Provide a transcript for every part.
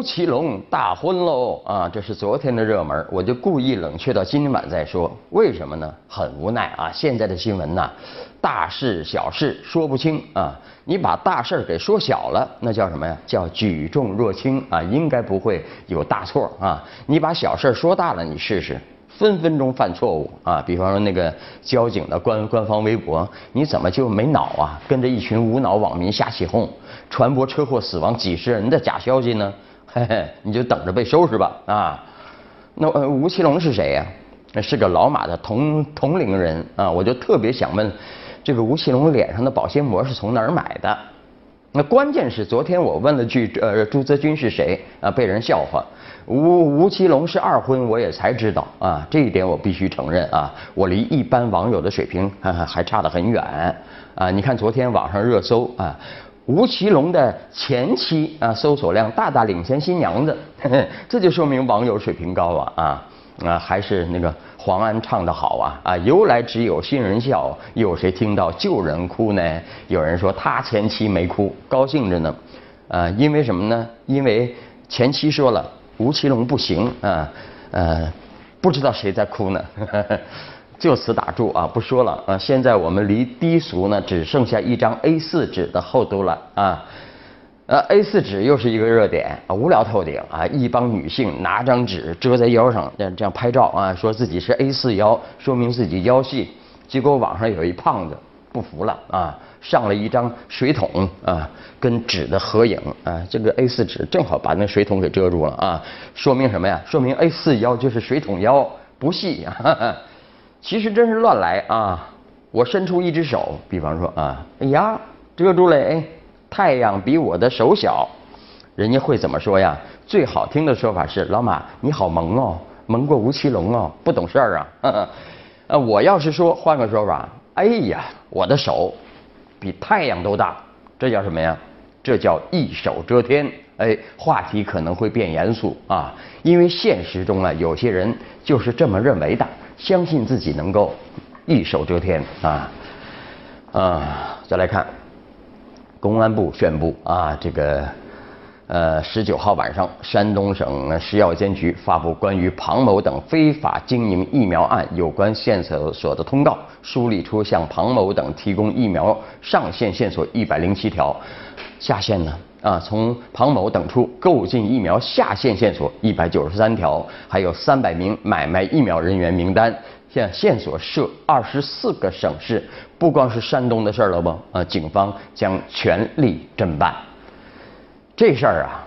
吴奇隆大婚喽啊！这是昨天的热门，我就故意冷却到今晚再说。为什么呢？很无奈啊！现在的新闻呐，大事小事说不清啊。你把大事儿给说小了，那叫什么呀？叫举重若轻啊，应该不会有大错啊。你把小事说大了，你试试，分分钟犯错误啊。比方说那个交警的官官方微博，你怎么就没脑啊？跟着一群无脑网民瞎起哄，传播车祸死亡几十人的假消息呢？嘿嘿，你就等着被收拾吧啊！那呃，吴奇隆是谁呀？那是个老马的同同龄人啊！我就特别想问，这个吴奇隆脸上的保鲜膜是从哪儿买的？那关键是昨天我问了句呃，朱泽军是谁啊？被人笑话。吴吴奇隆是二婚，我也才知道啊！这一点我必须承认啊，我离一般网友的水平还还差得很远啊！你看昨天网上热搜啊。吴奇隆的前妻啊，搜索量大大领先新娘子，这就说明网友水平高啊啊啊！还是那个黄安唱的好啊啊！由来只有新人笑，有谁听到旧人哭呢？有人说他前妻没哭，高兴着呢，啊，因为什么呢？因为前妻说了吴奇隆不行啊，呃，不知道谁在哭呢。就此打住啊，不说了啊！现在我们离低俗呢，只剩下一张 A4 纸的厚度了啊！呃，A4 纸又是一个热点啊，无聊透顶啊！一帮女性拿张纸遮在腰上，这样这样拍照啊，说自己是 A4 腰，说明自己腰细。结果网上有一胖子不服了啊，上了一张水桶啊，跟纸的合影啊，这个 A4 纸正好把那水桶给遮住了啊，说明什么呀？说明 A4 腰就是水桶腰，不细啊！其实真是乱来啊！我伸出一只手，比方说啊，哎呀，遮住了，哎，太阳比我的手小，人家会怎么说呀？最好听的说法是，老马你好萌哦，萌过吴奇隆哦，不懂事儿啊。呃，我要是说换个说法，哎呀，我的手比太阳都大，这叫什么呀？这叫一手遮天。哎，话题可能会变严肃啊，因为现实中啊，有些人就是这么认为的。相信自己能够一手遮天啊啊！再来看，公安部宣布啊，这个呃十九号晚上，山东省食药监局发布关于庞某等非法经营疫苗案有关线索所的通告，梳理出向庞某等提供疫苗上线线索一百零七条，下线呢？啊，从庞某等处购进疫苗下线线索一百九十三条，还有三百名买卖疫苗人员名单，现线索涉二十四个省市，不光是山东的事儿了不？啊，警方将全力侦办这事儿啊。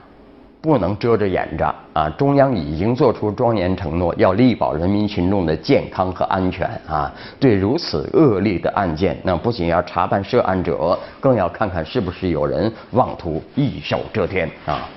不能遮着掩着啊！中央已经做出庄严承诺，要力保人民群众的健康和安全啊！对如此恶劣的案件，那不仅要查办涉案者，更要看看是不是有人妄图一手遮天啊！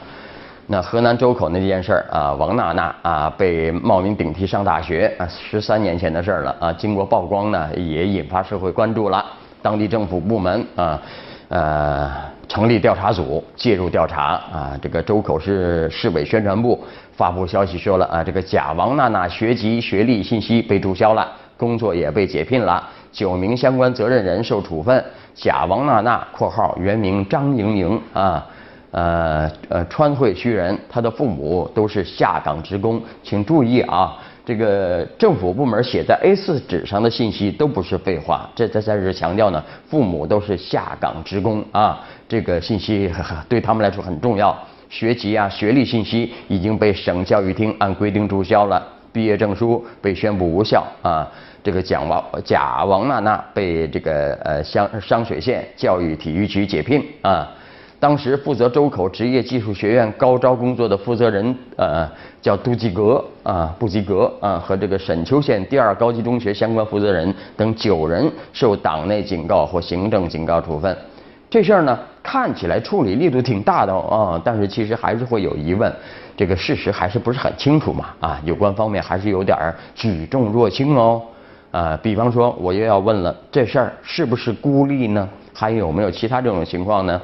那河南周口那件事儿啊，王娜娜啊被冒名顶替上大学啊，十三年前的事儿了啊！经过曝光呢，也引发社会关注了，当地政府部门啊，呃。成立调查组介入调查啊！这个周口市市委宣传部发布消息说了啊，这个贾王娜娜学籍学历信息被注销了，工作也被解聘了，九名相关责任人受处分。贾王娜娜（括号原名张莹莹啊）呃呃，川汇区人，她的父母都是下岗职工，请注意啊。这个政府部门写在 A4 纸上的信息都不是废话，这这在这强调呢，父母都是下岗职工啊，这个信息对他们来说很重要。学籍啊、学历信息已经被省教育厅按规定注销了，毕业证书被宣布无效啊。这个蒋王贾王娜娜被这个呃湘商水县教育体育局解聘啊。当时负责周口职业技术学院高招工作的负责人，呃，叫杜吉格啊，布吉格啊，和这个沈丘县第二高级中学相关负责人等九人受党内警告或行政警告处分。这事儿呢，看起来处理力度挺大的啊，但是其实还是会有疑问，这个事实还是不是很清楚嘛啊，有关方面还是有点儿举重若轻哦啊。比方说，我又要问了，这事儿是不是孤立呢？还有没有其他这种情况呢？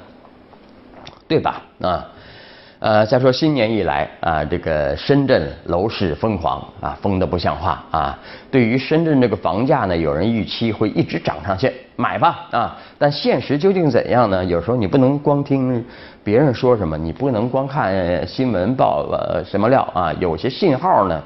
对吧？啊，呃，再说新年以来啊，这个深圳楼市疯狂啊，疯的不像话啊。对于深圳这个房价呢，有人预期会一直涨上去。买吧啊！但现实究竟怎样呢？有时候你不能光听别人说什么，你不能光看新闻报呃什么料啊，有些信号呢，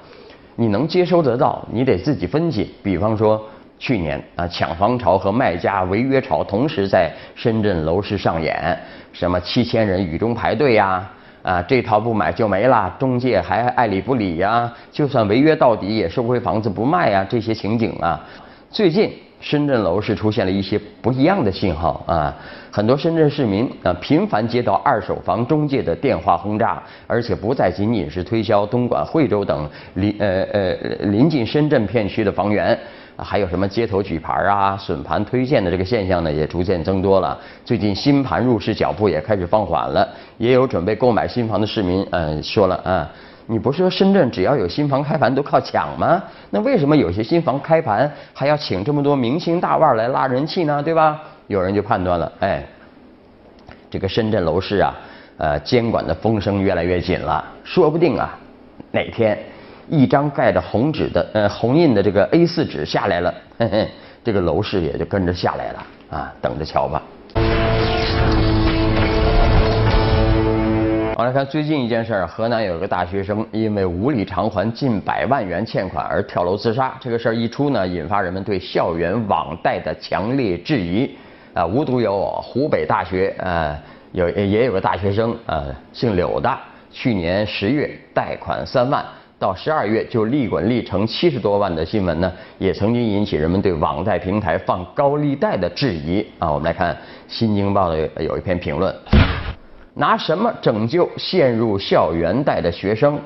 你能接收得到，你得自己分析。比方说去年啊，抢房潮和卖家违约潮同时在深圳楼市上演，什么七千人雨中排队呀。啊，这套不买就没了，中介还爱理不理呀，就算违约到底也收回房子不卖呀，这些情景啊，最近深圳楼市出现了一些不一样的信号啊，很多深圳市民啊频繁接到二手房中介的电话轰炸，而且不再仅仅是推销东莞、惠州等邻呃呃临近深圳片区的房源。还有什么街头举牌啊、损盘推荐的这个现象呢，也逐渐增多了。最近新盘入市脚步也开始放缓了，也有准备购买新房的市民，嗯，说了啊，你不是说深圳只要有新房开盘都靠抢吗？那为什么有些新房开盘还要请这么多明星大腕来拉人气呢？对吧？有人就判断了，哎，这个深圳楼市啊，呃，监管的风声越来越紧了，说不定啊，哪天。一张盖着红纸的呃红印的这个 A4 纸下来了，嘿嘿，这个楼市也就跟着下来了啊，等着瞧吧。我来看最近一件事儿，河南有个大学生因为无力偿还近百万元欠款而跳楼自杀。这个事儿一出呢，引发人们对校园网贷的强烈质疑。啊，无独有偶，湖北大学啊有也有个大学生啊姓柳的，去年十月贷款三万。到十二月就利滚利成七十多万的新闻呢，也曾经引起人们对网贷平台放高利贷的质疑啊。我们来看《新京报》的有一篇评论：拿什么拯救陷入校园贷的学生？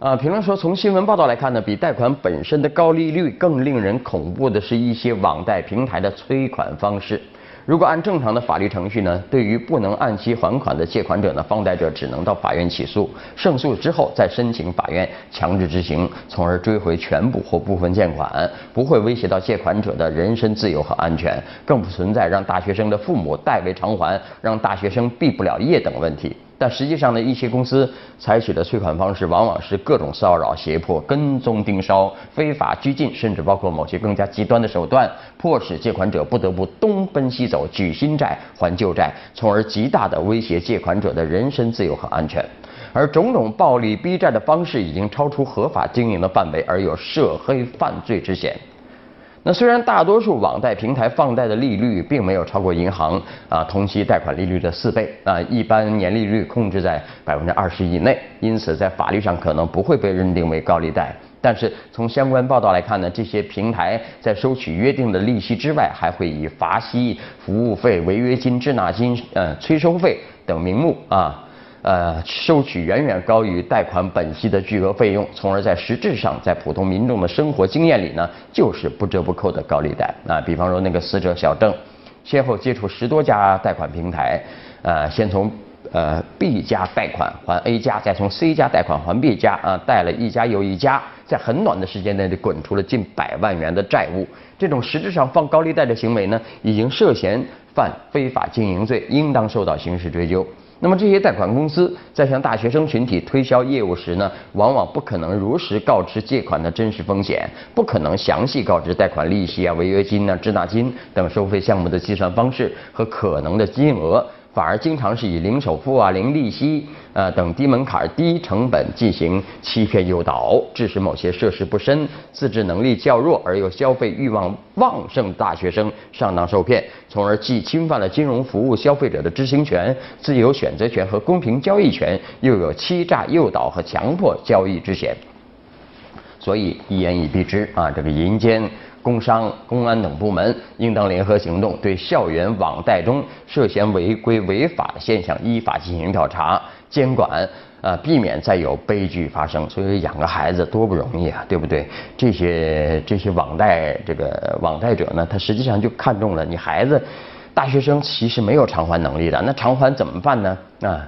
啊，评论说，从新闻报道来看呢，比贷款本身的高利率更令人恐怖的是一些网贷平台的催款方式。如果按正常的法律程序呢，对于不能按期还款的借款者呢，放贷者只能到法院起诉，胜诉之后再申请法院强制执行，从而追回全部或部分欠款，不会威胁到借款者的人身自由和安全，更不存在让大学生的父母代为偿还、让大学生毕不了业等问题。但实际上呢，一些公司采取的催款方式往往是各种骚扰、胁迫、跟踪盯梢、非法拘禁，甚至包括某些更加极端的手段，迫使借款者不得不东奔西走，举新债还旧债，从而极大的威胁借款者的人身自由和安全。而种种暴力逼债的方式已经超出合法经营的范围，而有涉黑犯罪之嫌。那虽然大多数网贷平台放贷的利率并没有超过银行啊同期贷款利率的四倍啊，一般年利率控制在百分之二十以内，因此在法律上可能不会被认定为高利贷。但是从相关报道来看呢，这些平台在收取约定的利息之外，还会以罚息、服务费、违约金、滞纳金、呃催收费等名目啊。呃，收取远远高于贷款本息的巨额费用，从而在实质上，在普通民众的生活经验里呢，就是不折不扣的高利贷啊。比方说那个死者小郑，先后接触十多家贷款平台，呃，先从呃 B 家贷款还 A 家，再从 C 家贷款还 B 家啊，贷了一家又一家，在很短的时间内就滚出了近百万元的债务。这种实质上放高利贷的行为呢，已经涉嫌犯非法经营罪，应当受到刑事追究。那么这些贷款公司在向大学生群体推销业务时呢，往往不可能如实告知借款的真实风险，不可能详细告知贷款利息啊、违约金啊、滞纳金等收费项目的计算方式和可能的金额。反而经常是以零首付啊、零利息啊等低门槛、低成本进行欺骗诱导，致使某些涉世不深、自制能力较弱而又消费欲望旺盛大学生上当受骗，从而既侵犯了金融服务消费者的知情权、自由选择权和公平交易权，又有欺诈诱导和强迫交易之嫌。所以一言以蔽之啊，这个银监。工商、公安等部门应当联合行动，对校园网贷中涉嫌违规违法的现象依法进行调查监管，啊，避免再有悲剧发生。所以养个孩子多不容易啊，对不对？这些这些网贷这个网贷者呢，他实际上就看中了你孩子，大学生其实没有偿还能力的，那偿还怎么办呢？啊，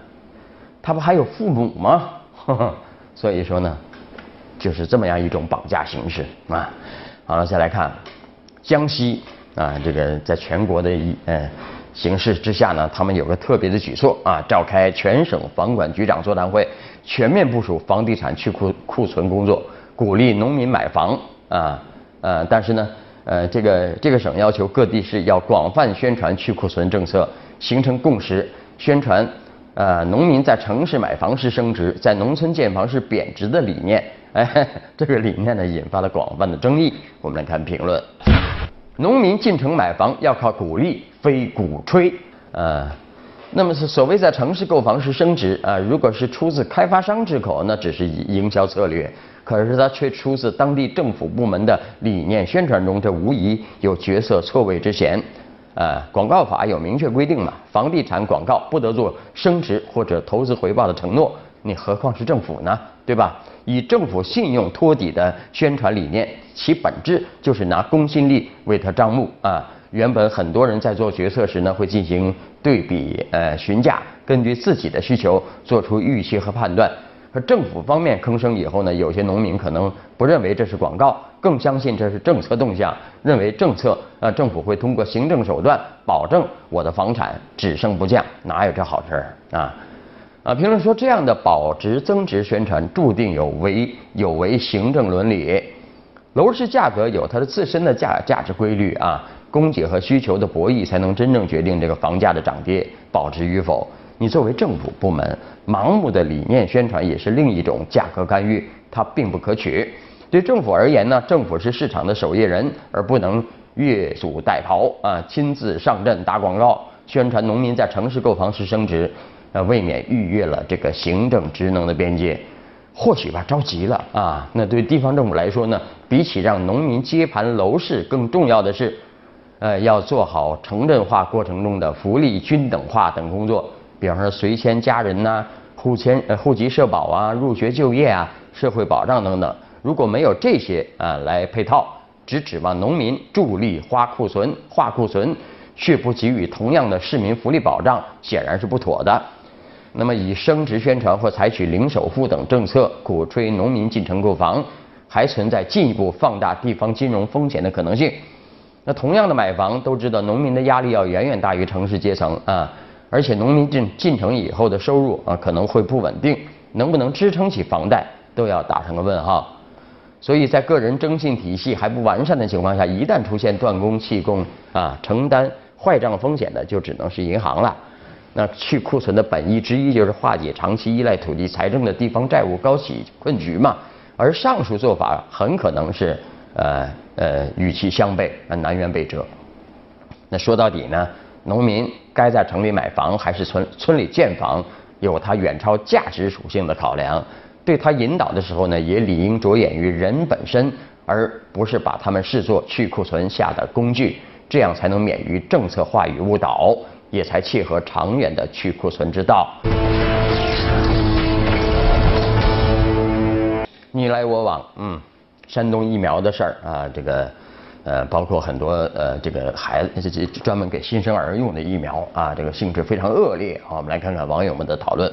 他不还有父母吗？所以说呢，就是这么样一种绑架形式啊。好了，再来看江西啊，这个在全国的一呃形势之下呢，他们有个特别的举措啊，召开全省房管局长座谈会，全面部署房地产去库库存工作，鼓励农民买房啊呃，但是呢呃，这个这个省要求各地市要广泛宣传去库存政策，形成共识，宣传呃农民在城市买房是升值，在农村建房是贬值的理念。哎，这个理念呢引发了广泛的争议。我们来看评论：农民进城买房要靠鼓励，非鼓吹。呃，那么是所谓在城市购房是升值啊，如果是出自开发商之口，那只是营销策略。可是它却出自当地政府部门的理念宣传中，这无疑有角色错位之嫌。呃，广告法有明确规定嘛，房地产广告不得做升值或者投资回报的承诺，你何况是政府呢？对吧？以政府信用托底的宣传理念，其本质就是拿公信力为他张目啊。原本很多人在做决策时呢，会进行对比呃询价，根据自己的需求做出预期和判断。和政府方面吭声以后呢，有些农民可能不认为这是广告，更相信这是政策动向，认为政策啊政府会通过行政手段保证我的房产只升不降，哪有这好事儿啊？啊，评论说这样的保值增值宣传注定有违有违行政伦理。楼市价格有它的自身的价价值规律啊，供给和需求的博弈才能真正决定这个房价的涨跌保值与否。你作为政府部门，盲目的理念宣传也是另一种价格干预，它并不可取。对政府而言呢，政府是市场的守夜人，而不能越俎代庖啊，亲自上阵打广告，宣传农民在城市购房是升值，呃，未免逾越了这个行政职能的边界。或许吧，着急了啊。那对地方政府来说呢，比起让农民接盘楼市，更重要的是，呃，要做好城镇化过程中的福利均等化等工作。比方说随迁家人呐，户迁呃户籍社保啊，入学就业啊，社会保障等等，如果没有这些啊来配套，只指望农民助力花库存、化库存，却不给予同样的市民福利保障，显然是不妥的。那么以升值宣传或采取零首付等政策鼓吹农民进城购房，还存在进一步放大地方金融风险的可能性。那同样的买房，都知道农民的压力要远远大于城市阶层啊。而且农民进进城以后的收入啊可能会不稳定，能不能支撑起房贷都要打上个问号。所以在个人征信体系还不完善的情况下，一旦出现断供弃供啊，承担坏账风险的就只能是银行了。那去库存的本意之一就是化解长期依赖土地财政的地方债务高企困局嘛。而上述做法很可能是呃呃与其相悖，南辕北辙。那说到底呢？农民该在城里买房还是村村里建房，有它远超价值属性的考量。对他引导的时候呢，也理应着眼于人本身，而不是把他们视作去库存下的工具。这样才能免于政策话语误导，也才切合长远的去库存之道。你来我往，嗯，山东疫苗的事儿啊，这个。呃，包括很多呃，这个孩子这专门给新生儿用的疫苗啊，这个性质非常恶劣啊。我们来看看网友们的讨论。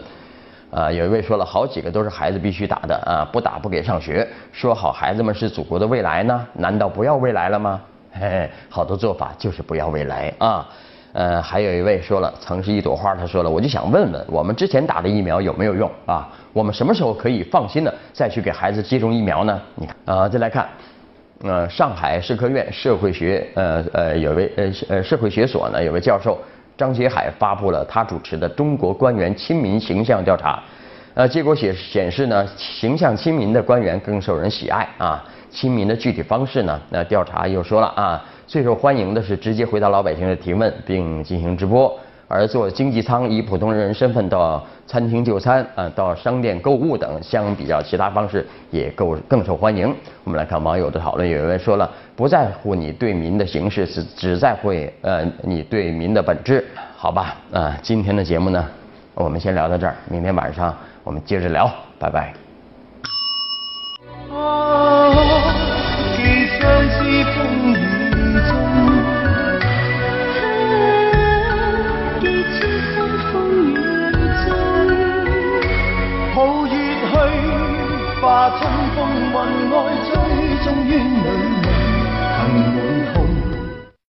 啊，有一位说了好几个都是孩子必须打的啊，不打不给上学。说好孩子们是祖国的未来呢，难道不要未来了吗？嘿嘿，好多做法就是不要未来啊。呃，还有一位说了，曾是一朵花，他说了，我就想问问，我们之前打的疫苗有没有用啊？我们什么时候可以放心的再去给孩子接种疫苗呢？你看啊，再来看。呃，上海社科院社会学呃呃有位呃呃社会学所呢有位教授张杰海发布了他主持的中国官员亲民形象调查，呃结果显显示呢形象亲民的官员更受人喜爱啊，亲民的具体方式呢那调查又说了啊最受欢迎的是直接回答老百姓的提问并进行直播。而坐经济舱以普通人身份到餐厅就餐啊，到商店购物等，相比较其他方式也够更受欢迎。我们来看网友的讨论，有人说了，不在乎你对民的形式，只只在乎呃你对民的本质，好吧？啊，今天的节目呢，我们先聊到这儿，明天晚上我们接着聊，拜拜。